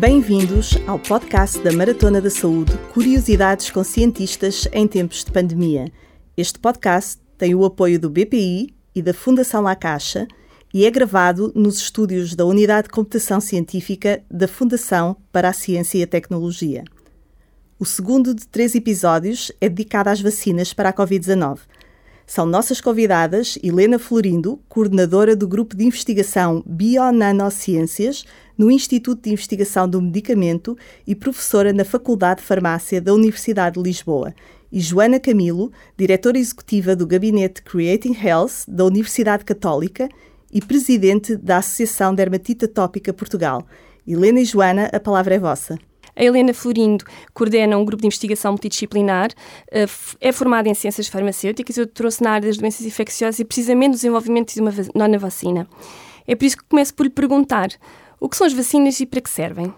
Bem-vindos ao podcast da Maratona da Saúde Curiosidades com Cientistas em Tempos de Pandemia. Este podcast tem o apoio do BPI e da Fundação La Caixa e é gravado nos estúdios da Unidade de Computação Científica da Fundação para a Ciência e a Tecnologia. O segundo de três episódios é dedicado às vacinas para a Covid-19. São nossas convidadas Helena Florindo, coordenadora do Grupo de Investigação Bionanociências no Instituto de Investigação do Medicamento e professora na Faculdade de Farmácia da Universidade de Lisboa, e Joana Camilo, diretora executiva do Gabinete Creating Health da Universidade Católica e presidente da Associação Dermatite Atópica Portugal. Helena e Joana, a palavra é vossa. A Helena Florindo coordena um grupo de investigação multidisciplinar, eh, é formada em ciências farmacêuticas e trouxe na área das doenças infecciosas e precisamente do desenvolvimento de uma nona vacina. É por isso que começo por lhe perguntar o que são as vacinas e para que servem?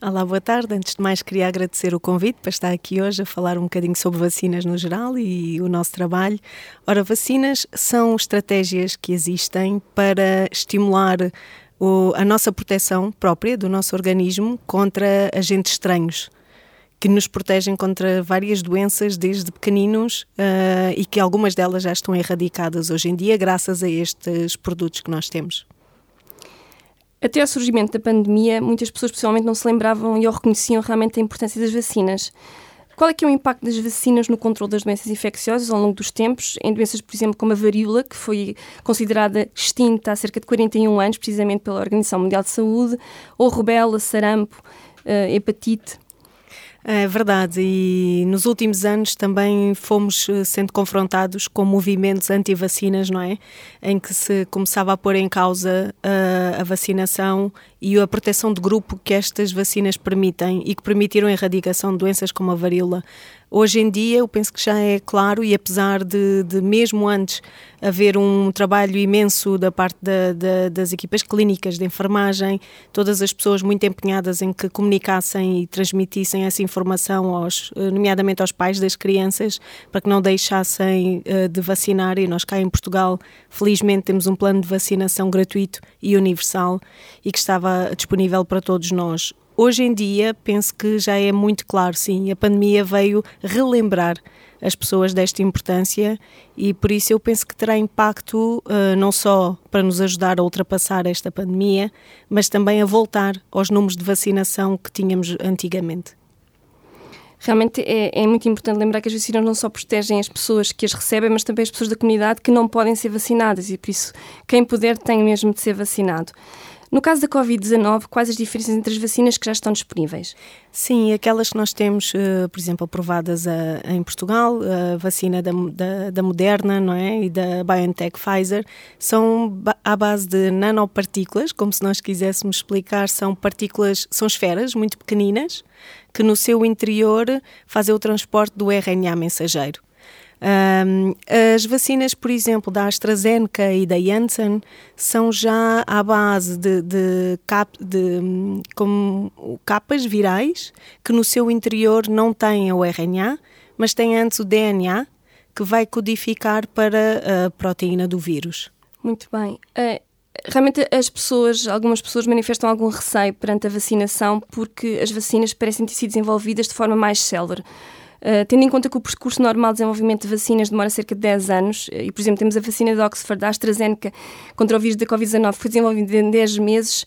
Olá, boa tarde. Antes de mais, queria agradecer o convite para estar aqui hoje a falar um bocadinho sobre vacinas no geral e o nosso trabalho. Ora, vacinas são estratégias que existem para estimular o, a nossa proteção própria do nosso organismo contra agentes estranhos que nos protegem contra várias doenças desde pequeninos uh, e que algumas delas já estão erradicadas hoje em dia graças a estes produtos que nós temos. Até ao surgimento da pandemia, muitas pessoas pessoalmente não se lembravam e ou reconheciam realmente a importância das vacinas. Qual é que é o impacto das vacinas no controle das doenças infecciosas ao longo dos tempos, em doenças, por exemplo, como a varíola, que foi considerada extinta há cerca de 41 anos, precisamente pela Organização Mundial de Saúde, ou rubéola, sarampo, uh, hepatite? É verdade, e nos últimos anos também fomos eh, sendo confrontados com movimentos anti-vacinas, não é? Em que se começava a pôr em causa uh, a vacinação e a proteção de grupo que estas vacinas permitem e que permitiram a erradicação de doenças como a varíola. Hoje em dia, eu penso que já é claro, e apesar de, de mesmo antes haver um trabalho imenso da parte da, da, das equipas clínicas de enfermagem, todas as pessoas muito empenhadas em que comunicassem e transmitissem essa informação, aos, eh, nomeadamente aos pais das crianças, para que não deixassem uh, de vacinar. E nós cá em Portugal, felizmente, temos um plano de vacinação gratuito e universal e que estava disponível para todos nós. Hoje em dia, penso que já é muito claro, sim, a pandemia veio relembrar as pessoas desta importância e por isso eu penso que terá impacto uh, não só para nos ajudar a ultrapassar esta pandemia, mas também a voltar aos números de vacinação que tínhamos antigamente. Realmente é, é, muito importante lembrar que as vacinas não só protegem as pessoas que as recebem, mas também as pessoas da comunidade que não podem ser vacinadas e por isso quem puder tem mesmo de ser vacinado. No caso da Covid-19, quais as diferenças entre as vacinas que já estão disponíveis? Sim, aquelas que nós temos, uh, por exemplo, aprovadas uh, em Portugal, a vacina da, da, da, Moderna não é? e da BioNTech Pfizer, são à base de nanopartículas, como se nós quiséssemos explicar, são partículas, são esferas muito pequeninas, que no seu interior fazem o transporte do RNA mensageiro. Um, as vacinas, por exemplo, da AstraZeneca e da Janssen são já à base de, de, cap, de capas virais que no seu interior não têm o RNA, mas têm antes o DNA que vai codificar para a proteína do vírus. Muito bem. Uh, realmente as pessoas, algumas pessoas manifestam algum receio perante a vacinação porque as vacinas parecem ter sido desenvolvidas de forma mais célere. Uh, tendo em conta que o percurso normal de desenvolvimento de vacinas demora cerca de 10 anos, eh, e por exemplo temos a vacina de Oxford, da AstraZeneca, contra o vírus da Covid-19, que foi desenvolvida em 10 meses,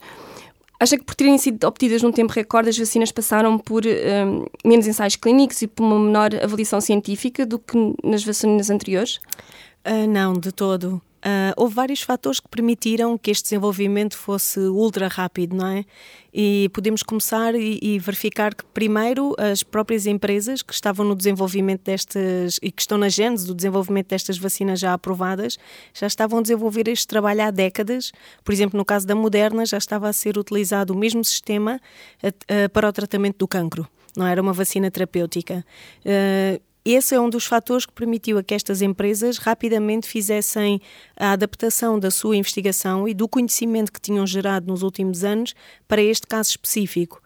acha que por terem sido obtidas num tempo recorde, as vacinas passaram por um, menos ensaios clínicos e por uma menor avaliação científica do que nas vacinas anteriores? Uh, não, de todo. Uh, houve vários fatores que permitiram que este desenvolvimento fosse ultra rápido, não é? E podemos começar e, e, verificar que, primeiro, as próprias empresas que estavam no desenvolvimento destas e que estão na gênese do desenvolvimento destas vacinas já aprovadas, já estavam a desenvolver este trabalho há décadas. Por exemplo, no caso da Moderna, já estava a ser utilizado o mesmo sistema uh, uh, para o tratamento do cancro não era uma vacina terapêutica. Uh, esse é um dos fatores que permitiu a que estas empresas rapidamente fizessem a adaptação da sua investigação e do conhecimento que tinham gerado nos últimos anos para este caso específico.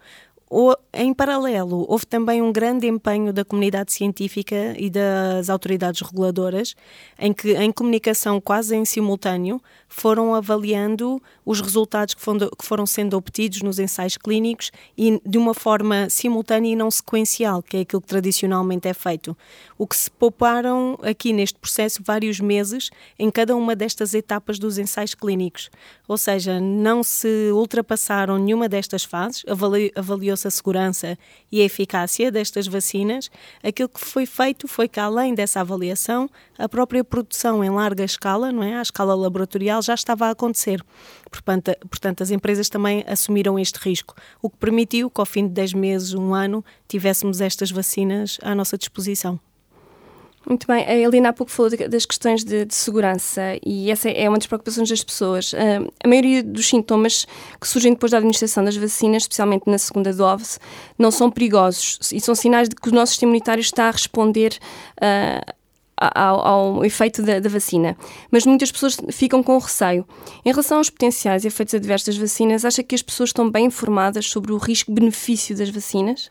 Em paralelo, houve também um grande empenho da comunidade científica e das autoridades reguladoras, em que, em comunicação quase em simultâneo, foram avaliando os resultados que foram, que foram sendo obtidos nos ensaios clínicos e de uma forma simultânea e não sequencial, que é aquilo que tradicionalmente é feito. O que se pouparam aqui neste processo vários meses em cada uma destas etapas dos ensaios clínicos. Ou seja, não se ultrapassaram nenhuma destas fases, avaliou-se a segurança e a eficácia destas vacinas. Aquilo que foi feito foi que, além dessa avaliação, a própria produção em larga escala, não é? à escala laboratorial, já estava a acontecer. Portanto, portanto, as empresas também assumiram este risco, o que permitiu que ao fim de 10 meses, um ano, tivéssemos estas vacinas à nossa disposição. Muito bem, a Helena há pouco falou das questões de, de, segurança e essa é uma das preocupações das pessoas. Uh, a maioria dos sintomas que surgem depois da administração das vacinas, especialmente na segunda dose, não são perigosos e são sinais de que o nosso sistema imunitário está a responder uh, ao, ao efeito da, da, vacina. Mas muitas pessoas ficam com receio. Em relação aos potenciais efeitos adversos das vacinas, acha que as pessoas estão bem informadas sobre o risco-benefício das vacinas?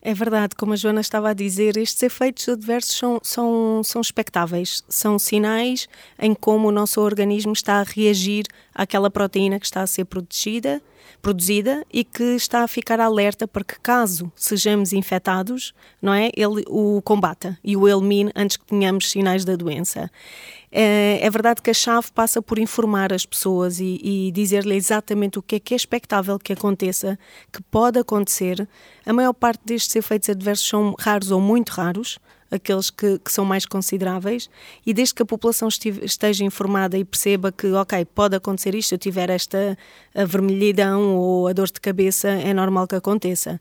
É verdade, como a Joana estava a dizer, estes efeitos adversos são, são, são expectáveis, são sinais em como o nosso organismo está a reagir àquela proteína que está a ser protegida produzida e que está a ficar alerta para que caso sejamos infectados, não é, ele o combata e o elimine antes que tenhamos sinais da doença. É, é verdade que a chave passa por informar as pessoas e, e dizer-lhe exatamente o que é que é expectável que aconteça, que pode acontecer. A maior parte destes efeitos adversos são raros ou muito raros, aqueles que, que, são mais consideráveis, e desde que a população esteja informada e perceba que, ok, pode acontecer isto, eu tiver esta vermelhidão ou a dor de cabeça, é normal que aconteça.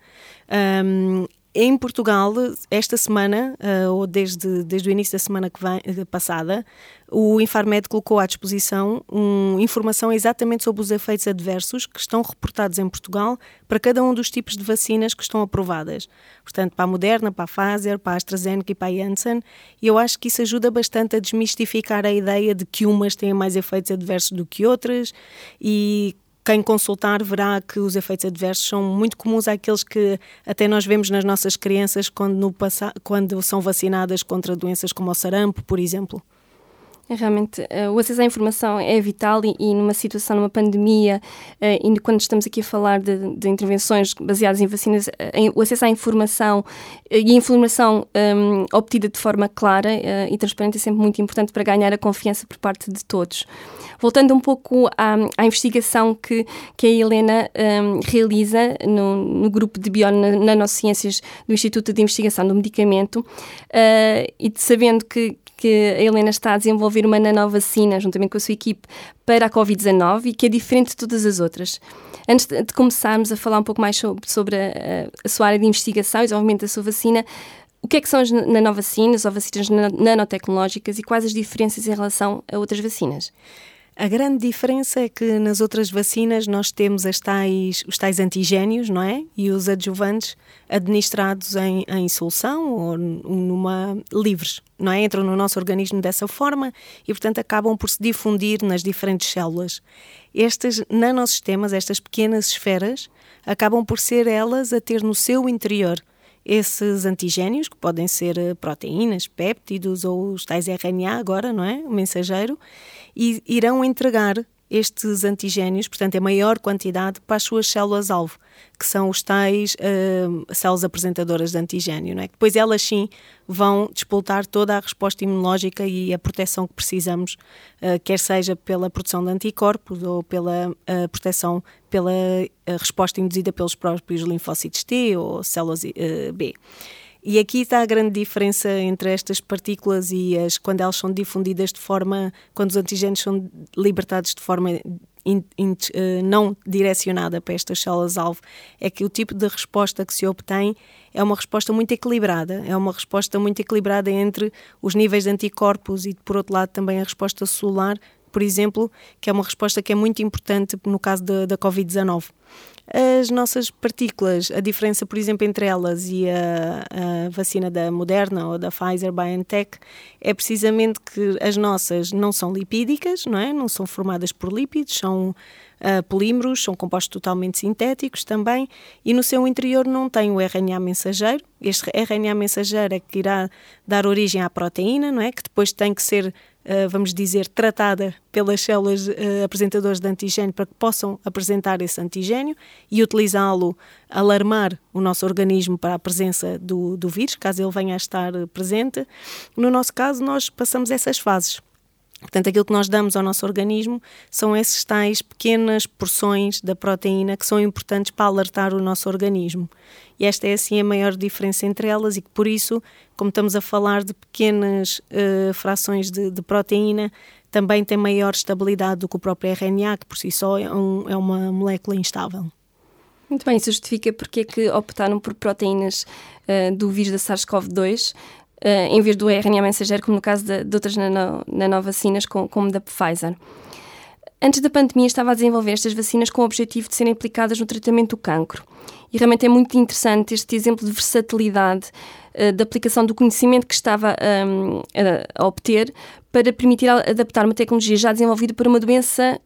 Um, em Portugal, esta semana, uh, ou desde, desde o início da semana que vem, uh, passada, o Infarmed colocou à disposição um, informação exatamente sobre os efeitos adversos que estão reportados em Portugal para cada um dos tipos de vacinas que estão aprovadas. Portanto, para a Moderna, para a Pfizer, para a AstraZeneca e para a Janssen. E eu acho que isso ajuda bastante a desmistificar a ideia de que umas têm mais efeitos adversos do que outras e quem consultar verá que os efeitos adversos são muito comuns àqueles que até nós vemos nas nossas crianças quando, no, quando são vacinadas contra doenças como o sarampo, por exemplo. É realmente, uh, o acesso à informação é vital e, e numa situação, numa pandemia, uh, e quando estamos aqui a falar de, de intervenções baseadas em vacinas, em, o acesso à informação e a informação um, obtida de forma clara e transparente é sempre muito importante para ganhar a confiança por parte de todos. Voltando um pouco à, à investigação que, que a Helena um, realiza no, no grupo de bionanociências do Instituto de Investigação do Medicamento, e sabendo que que a Helena está a desenvolver uma nanovacina, juntamente com a sua equipe, para a Covid-19 e que é diferente de todas as outras. Antes de começarmos a falar um pouco mais sobre, sobre a, a sua área de investigação e desenvolvimento da sua vacina, o que é que são as nanovacinas ou vacinas nanotecnológicas e quais as diferenças em relação a outras vacinas? A grande diferença é que nas outras vacinas nós temos tais, os tais antigénios, não é? E os adjuvantes administrados em, em solução ou numa livres, não é? Entram no nosso organismo dessa forma e, portanto, acabam por se difundir nas diferentes células. Estes nanosistemas, estas pequenas esferas, acabam por ser elas a ter no seu interior esses antigénios, que podem ser eh, proteínas, péptidos ou os tais RNA agora, não é? O mensageiro, e irão entregar estes antigénios, portanto, a maior quantidade para as suas células-alvo, que são os tais uh, células apresentadoras de antigênio. Não é? Depois elas sim vão despoltar toda a resposta imunológica e a proteção que precisamos, uh, quer seja pela produção de anticorpos ou pela uh, proteção pela resposta induzida pelos próprios linfócitos T ou células B. E aqui está a grande diferença entre estas partículas e as quando elas são difundidas de forma, quando os antigênios são libertados de forma in, in, uh, não direcionada para estas células-alvo, é que o tipo de resposta que se obtém é uma resposta muito equilibrada, é uma resposta muito equilibrada entre os níveis de anticorpos e, por outro lado, também a resposta celular, por exemplo, que é uma resposta que é muito importante no caso da, da Covid-19. As nossas partículas, a diferença, por exemplo, entre elas e a, a, vacina da Moderna ou da Pfizer BioNTech é precisamente que as nossas não são lipídicas, não é? Não são formadas por lípidos, são uh, polímeros, são compostos totalmente sintéticos também, e no seu interior não tem o RNA mensageiro. Este RNA mensageiro é que irá dar origem à proteína, não é? Que depois tem que ser uh, vamos dizer, tratada pelas células uh, apresentadoras de antigênio para que possam apresentar esse antigênio e utilizá-lo, alarmar o nosso organismo para a presença do, do vírus, caso ele venha a estar presente. No nosso caso, nós passamos essas fases. Portanto, aquilo que nós damos ao nosso organismo são esses tais pequenas porções da proteína que são importantes para alertar o nosso organismo. E esta é assim a maior diferença entre elas, e que por isso, como estamos a falar de pequenas uh, frações de, de, proteína, também tem maior estabilidade do que o próprio RNA, que por si só é, um, é uma molécula instável. Muito bem, isso justifica porque é que optaram por proteínas uh, do vírus da SARS-CoV-2 uh, em vez do RNA mensageiro, como no caso de, de outras nanovacinas, como, como da Pfizer. Antes da pandemia, estava a desenvolver estas vacinas com o objetivo de serem aplicadas no tratamento do cancro. E realmente é muito interessante este exemplo de versatilidade uh, da aplicação do conhecimento que estava um, a, a obter para permitir adaptar uma tecnologia já desenvolvida para uma doença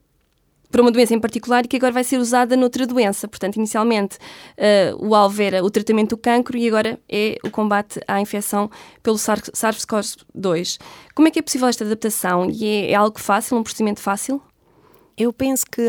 para uma doença em particular e que agora vai ser usada noutra doença. Portanto, inicialmente uh, o alvo era o tratamento do cancro e agora é o combate à infecção pelo SARS-CoV-2. Como é que é possível esta adaptação? E é, é algo fácil, um procedimento fácil? Eu penso que,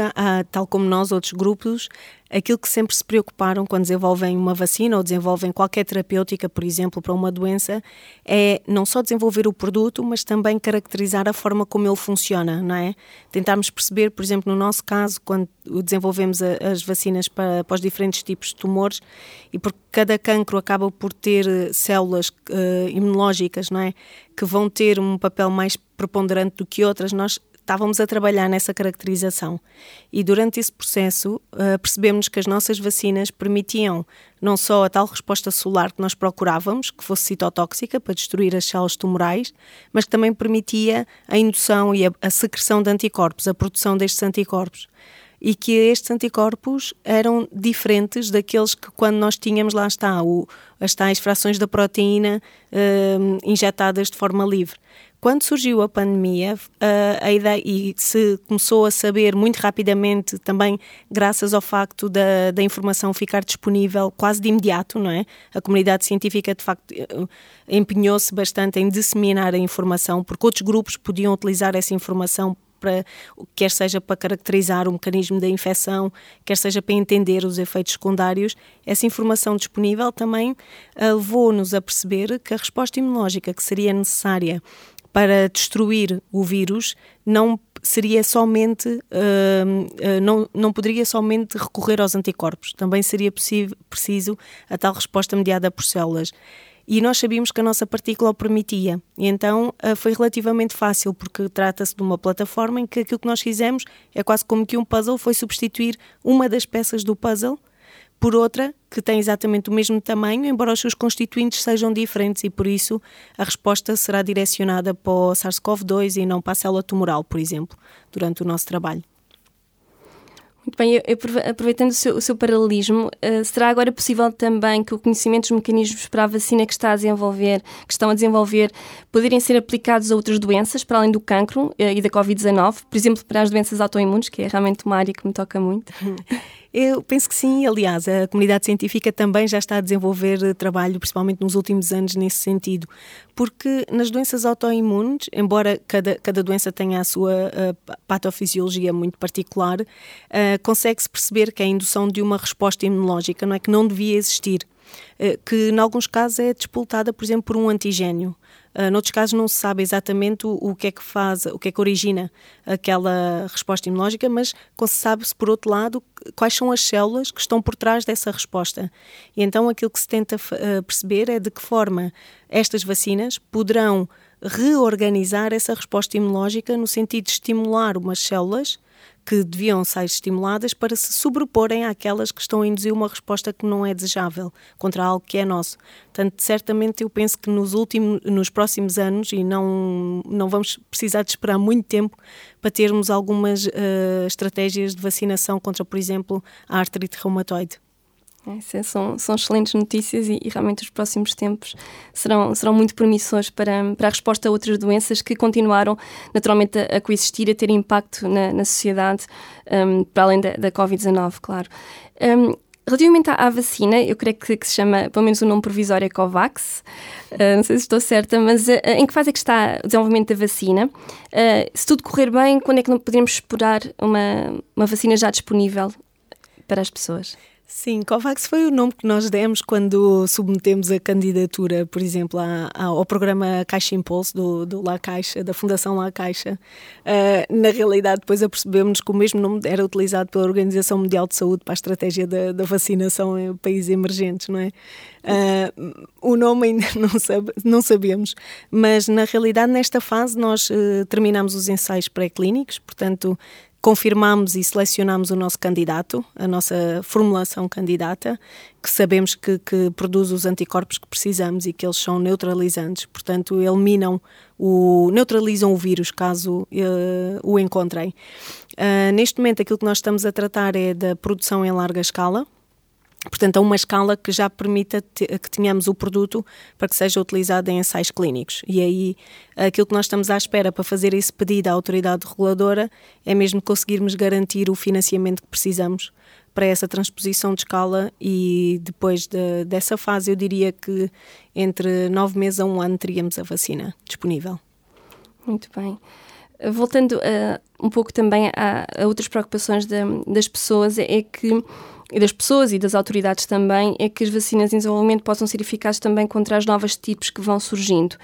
tal como nós, outros grupos, aquilo que sempre se preocuparam quando desenvolvem uma vacina ou desenvolvem qualquer terapêutica, por exemplo, para uma doença, é não só desenvolver o produto, mas também caracterizar a forma como ele funciona, não é? Tentarmos perceber, por exemplo, no nosso caso, quando desenvolvemos as vacinas para, para os diferentes tipos de tumores, e porque cada cancro acaba por ter eh, células uh, imunológicas, não é? Que vão ter um papel mais preponderante do que outras, nós estávamos a trabalhar nessa caracterização. E durante esse processo uh, percebemos que as nossas vacinas permitiam não só a tal resposta solar que nós procurávamos, que fosse citotóxica para destruir as células tumorais, mas que também permitia a indução e a secreção de anticorpos, a produção destes anticorpos e que estes anticorpos eram diferentes daqueles que quando nós tínhamos, lá está, o, as tais frações da proteína uh, injetadas de forma livre. Quando surgiu a pandemia, a ideia, e se começou a saber muito rapidamente, também graças ao facto da, da informação ficar disponível quase de imediato, não é? A comunidade científica, de facto, empenhou-se bastante em disseminar a informação, porque outros grupos podiam utilizar essa informação para, quer seja para caracterizar o mecanismo da infecção, quer seja para entender os efeitos secundários, essa informação disponível também uh, levou-nos a perceber que a resposta imunológica que seria necessária para destruir o vírus não seria somente uh, uh, não, não poderia somente recorrer aos anticorpos, também seria possível, preciso a tal resposta mediada por células. E nós sabíamos que a nossa partícula o permitia. E então uh, foi relativamente fácil, porque trata-se de uma plataforma em que aquilo que nós fizemos é quase como que um puzzle foi substituir uma das peças do puzzle por outra que tem exatamente o mesmo tamanho, embora os seus constituintes sejam diferentes e por isso a resposta será direcionada para o SARS-CoV-2 e não para a célula tumoral, por exemplo, durante o nosso trabalho. Muito bem, aproveitando o seu, o seu paralelismo, uh, será agora possível também que o conhecimento dos mecanismos para a vacina que está a desenvolver, que estão a desenvolver, poderem ser aplicados a outras doenças, para além do cancro uh, e da Covid-19, por exemplo, para as doenças autoimunes, que é realmente uma área que me toca muito? Eu penso que sim, aliás, a comunidade científica também já está a desenvolver eh, trabalho, principalmente nos últimos anos, nesse sentido. Porque nas doenças autoimunes, embora cada, cada doença tenha a sua uh, patofisiologia muito particular, uh, consegue-se perceber que a indução de uma resposta imunológica não é que não devia existir que em alguns casos é despoltada, por exemplo, por um antigênio. Uh, noutros casos não se sabe exatamente o, que é que faz, o que é que origina aquela resposta imunológica, mas sabe-se, por outro lado, quais são as células que estão por trás dessa resposta. E então aquilo que se tenta uh, perceber é de que forma estas vacinas poderão reorganizar essa resposta imunológica no sentido de estimular umas células que deviam ser estimuladas para se sobreporem àquelas que estão a induzir uma resposta que não é desejável contra algo que é nosso. Portanto, certamente eu penso que nos últimos, nos próximos anos, e não, não vamos precisar de esperar muito tempo para termos algumas uh, estratégias de vacinação contra, por exemplo, a artrite reumatoide. É, são, são excelentes notícias e, e, realmente os próximos tempos serão, serão muito promissores para, para a resposta a outras doenças que continuaram naturalmente a, a coexistir, a ter impacto na, na sociedade, um, para além da, da Covid-19, claro. Um, Relativamente à, vacina, eu creio que, que, se chama, pelo menos o nome provisório é COVAX, uh, não sei se estou certa, mas uh, em que fase é que está o desenvolvimento da vacina? Uh, se tudo correr bem, quando é que não poderemos esperar uma, uma vacina já disponível para as pessoas? Sim, COVAX foi o nome que nós demos quando submetemos a candidatura, por exemplo, ao programa Caixa Impulso do, do La Caixa, da Fundação La Caixa. Uh, na realidade, depois apercebemos que o mesmo nome era utilizado pela Organização Mundial de Saúde para a estratégia da, da vacinação em países emergentes, não é? Uh, o nome ainda não, sabe, não sabemos, mas na realidade, nesta fase, nós uh, terminamos os ensaios pré-clínicos, portanto, confirmamos e selecionamos o nosso candidato, a nossa formulação candidata, que sabemos que, que, produz os anticorpos que precisamos e que eles são neutralizantes, portanto, eliminam o. neutralizam o vírus caso uh, o encontrem. Uh, neste momento, aquilo que nós estamos a tratar é da produção em larga escala, Portanto, a uma escala que já permita que tenhamos o produto para que seja utilizado em ensaios clínicos. E aí, aquilo que nós estamos à espera para fazer esse pedido à autoridade reguladora é mesmo conseguirmos garantir o financiamento que precisamos para essa transposição de escala e depois de, dessa fase eu diria que entre nove meses a um ano teríamos a vacina disponível. Muito bem. Voltando uh, um pouco também a, a outras preocupações de, das pessoas, é que e das pessoas e das autoridades também, é que as vacinas em desenvolvimento possam ser eficazes também contra as novas tipos que vão surgindo.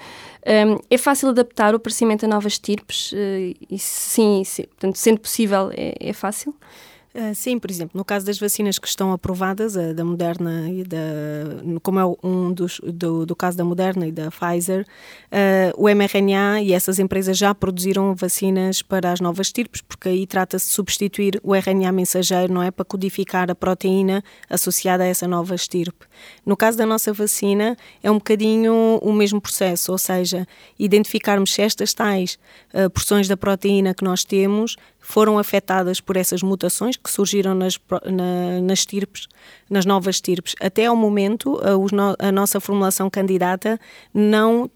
Um, é fácil adaptar o aparecimento a novas tipos? Uh, e sim, sim, portanto, sendo possível, é, é fácil? Uh, sim, por exemplo, no caso das vacinas que estão aprovadas, a da Moderna e da. como é um dos. do, do caso da Moderna e da Pfizer, uh, o mRNA e essas empresas já produziram vacinas para as novas tipos, porque aí trata-se de substituir o RNA mensageiro, não é? Para codificar a proteína associada a essa nova estirpe. No caso da nossa vacina, é um bocadinho o mesmo processo, ou seja, identificarmos se estas tais uh, porções da proteína que nós temos foram afetadas por essas mutações que surgiram nas, na, nas tirpes, nas novas estirpes. Até ao momento, a, a nossa formulação candidata não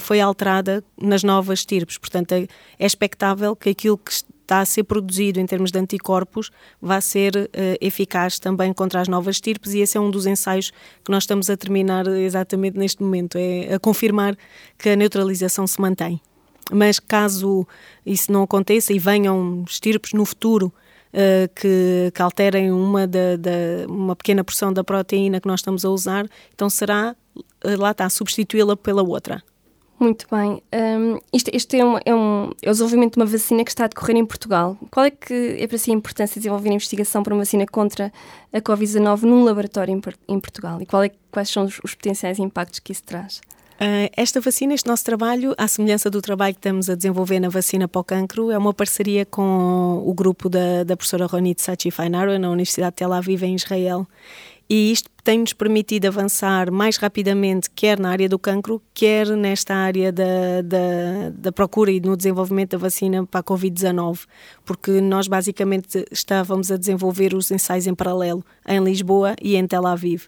foi alterada nas novas estirpes. Portanto, é, é expectável que aquilo que está a ser produzido em termos de anticorpos vai ser uh, eficaz também contra as novas estirpes e esse é um dos ensaios que nós estamos a terminar exatamente neste momento, é a confirmar que a neutralização se mantém mas caso isso não aconteça e venham estirpes no futuro uh, que, que, alterem uma, da, da, uma pequena porção da proteína que nós estamos a usar, então será, uh, lá está, substituí-la pela outra. Muito bem. Um, isto, este é, um, é, um, é desenvolvimento de uma vacina que está a decorrer em Portugal. Qual é que é para si a importância de desenvolver a investigação para uma vacina contra a Covid-19 num laboratório em, em Portugal? E é, quais são os, os potenciais impactos que isso traz? Uh, esta vacina, este nosso trabalho, à semelhança do trabalho que estamos a desenvolver na vacina para o cancro, é uma parceria com o grupo da, da professora Ronit Sachi Fainaro, na Universidade de Tel Aviv, em Israel. E isto tem-nos permitido avançar mais rapidamente, quer na área do cancro, quer nesta área da, da, da procura e no desenvolvimento da vacina para a Covid-19, porque nós basicamente estávamos a desenvolver os ensaios em paralelo em Lisboa e em Tel Aviv.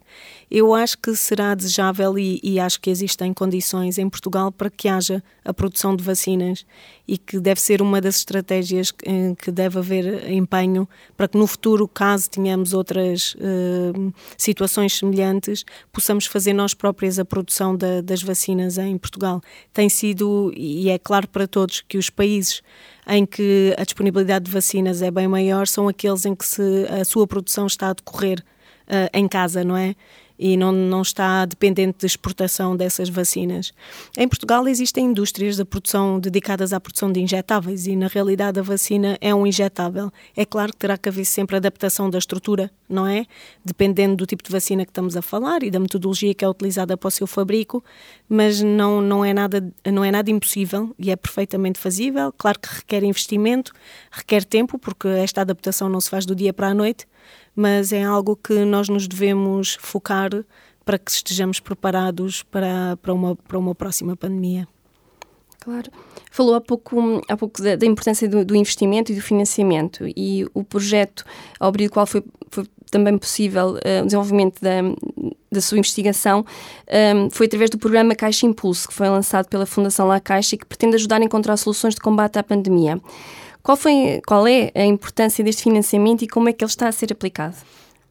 Eu acho que será desejável e, e acho que existem condições em Portugal para que haja a produção de vacinas e que deve ser uma das estratégias em que deve haver empenho para que no futuro, caso tenhamos outras uh, situações semelhantes, possamos fazer nós próprias a produção da, das vacinas em Portugal. Tem sido, e é claro para todos, que os países em que a disponibilidade de vacinas é bem maior são aqueles em que se, a sua produção está a decorrer uh, em casa, não é? E não, não está dependente de exportação dessas vacinas. Em Portugal existem indústrias de produção dedicadas à produção de injetáveis e na realidade a vacina é um injetável. É claro que terá que haver sempre adaptação da estrutura, não é? Dependendo do tipo de vacina que estamos a falar e da metodologia que é utilizada para o seu fabrico, mas não, não, é, nada, não é nada impossível e é perfeitamente fazível. Claro que requer investimento, requer tempo, porque esta adaptação não se faz do dia para a noite, mas é algo que nós nos devemos focar para que estejamos preparados para, para, uma, para uma próxima pandemia. Claro. Falou há pouco, há pouco da, da importância do, do, investimento e do financiamento e o projeto ao abril do qual foi, foi também possível uh, o desenvolvimento da, da sua investigação um, foi através do programa Caixa Impulso, que foi lançado pela Fundação La Caixa e que pretende ajudar a encontrar soluções de combate à pandemia. Qual, foi, qual é a importância deste financiamento e como é que ele está a ser aplicado?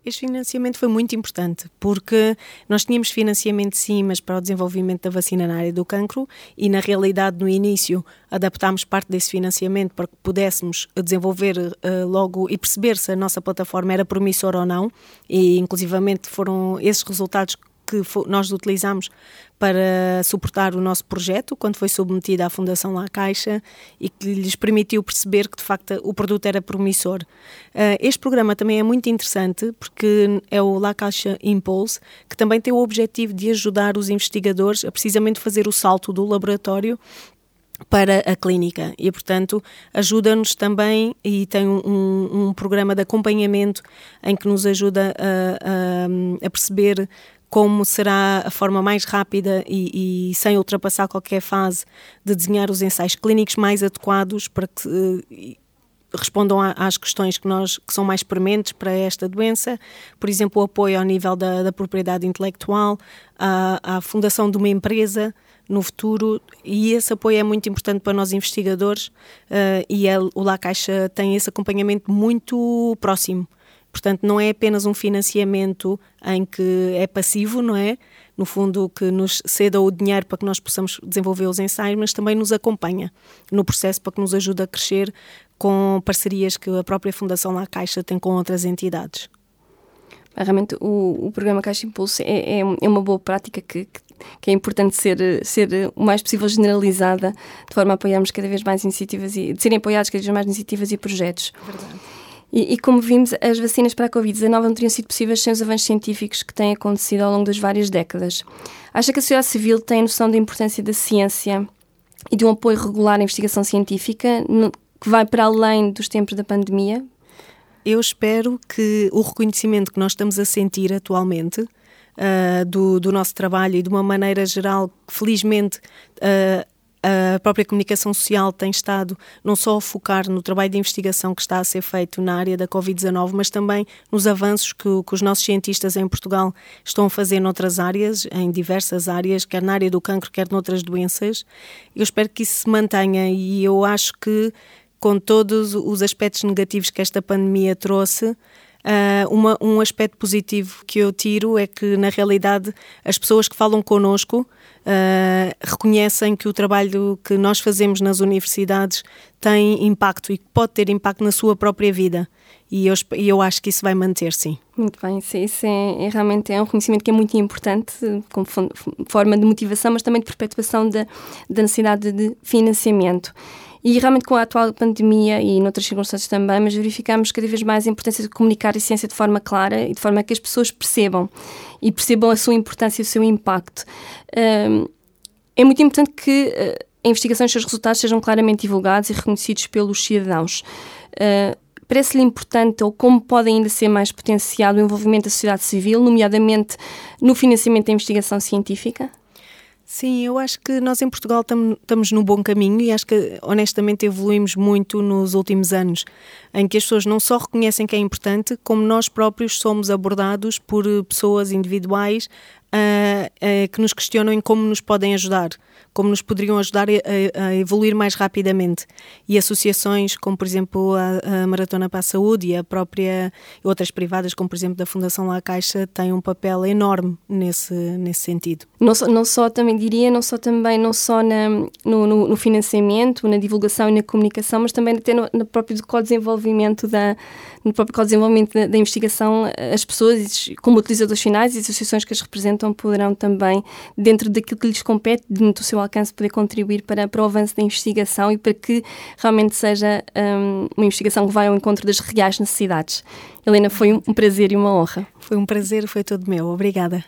Este financiamento foi muito importante porque nós tínhamos financiamento sim, mas para o desenvolvimento da vacina na área do cancro e na realidade no início adaptámos parte desse financiamento para que pudéssemos desenvolver uh, logo e perceber se a nossa plataforma era promissora ou não e inclusivamente foram esses resultados que nós utilizamos para suportar o nosso projeto quando foi submetido à Fundação La Caixa e que lhes permitiu perceber que de facto o produto era promissor. Uh, este programa também é muito interessante porque é o La Caixa Impulse, que também tem o objetivo de ajudar os investigadores a precisamente fazer o salto do laboratório para a clínica e, portanto, ajuda-nos também e tem um, um, programa de acompanhamento em que nos ajuda a, a, a perceber como será a forma mais rápida e, e, sem ultrapassar qualquer fase de desenhar os ensaios clínicos mais adequados para que uh, respondam às questões que, nós, que são mais prementes para esta doença, por exemplo, o apoio ao nível da, da propriedade intelectual, a, a fundação de uma empresa no futuro. E esse apoio é muito importante para nós investigadores uh, e é, o La Caixa tem esse acompanhamento muito próximo Portanto, não é apenas um financiamento em que é passivo, não é? No fundo, que nos ceda o dinheiro para que nós possamos desenvolver os ensaios, mas também nos acompanha no processo para que nos ajude a crescer com parcerias que a própria Fundação La Caixa tem com outras entidades. Realmente, o, o programa Caixa Impulso é, é, é uma boa prática que, que é importante ser, ser o mais possível generalizada, de forma a apoiarmos cada vez mais iniciativas e de serem apoiados cada vez mais iniciativas e projetos. Verdade. E, e, como vimos, as vacinas para a Covid-19 não teriam sido possíveis sem os avanços científicos que têm acontecido ao longo das várias décadas. Acha que a sociedade civil tem noção da importância da ciência e de um apoio regular à investigação científica que vai para além dos tempos da pandemia? Eu espero que o reconhecimento que nós estamos a sentir atualmente uh, do, do, nosso trabalho e de uma maneira geral, felizmente, uh, a própria comunicação social tem estado não só a focar no trabalho de investigação que está a ser feito na área da Covid-19, mas também nos avanços que, que, os nossos cientistas em Portugal estão a fazer noutras áreas, em diversas áreas, quer na área do cancro, quer noutras doenças. Eu espero que isso se mantenha e eu acho que, com todos os aspectos negativos que esta pandemia trouxe, Uh, uma, um aspecto positivo que eu tiro é que, na realidade, as pessoas que falam connosco uh, reconhecem que o trabalho que nós fazemos nas universidades tem impacto e pode ter impacto na sua própria vida. E eu, eu acho que isso vai manter, sim. Muito bem, isso, isso é, é, realmente é um reconhecimento que é muito importante, como forma de motivação, mas também de perpetuação da, da necessidade de financiamento. E realmente com a atual pandemia e noutras circunstâncias também, mas verificamos cada vez mais a importância de comunicar a ciência de forma clara e de forma que as pessoas percebam e percebam a sua importância e o seu impacto. Um, é muito importante que uh, a investigação e os seus resultados sejam claramente divulgados e reconhecidos pelos cidadãos. Uh, Parece-lhe importante ou como pode ainda ser mais potenciado o envolvimento da sociedade civil, nomeadamente no financiamento da investigação científica? Sim, eu acho que nós em Portugal estamos no bom caminho e acho que honestamente evoluímos muito nos últimos anos, em que as pessoas não só reconhecem que é importante, como nós próprios somos abordados por pessoas individuais uh, uh, que nos questionam em como nos podem ajudar como nos poderiam ajudar a, a, evoluir mais rapidamente. E associações como, por exemplo, a, a, Maratona para a Saúde e a própria outras privadas, como por exemplo da Fundação La Caixa, têm um papel enorme nesse, nesse sentido. Não só, não só também diria, não só também não só na, no, no, no financiamento, na divulgação e na comunicação, mas também até no, no próprio co-desenvolvimento da no próprio co-desenvolvimento da, investigação, as pessoas, como utilizadores finais e associações que as representam, poderão também, dentro daquilo que lhes compete, dentro do seu alcance poder contribuir para, para o avanço da investigação e para que realmente seja um, uma investigação que vai ao encontro das reais necessidades. Helena, foi um prazer e uma honra. Foi um prazer, foi todo meu. Obrigada.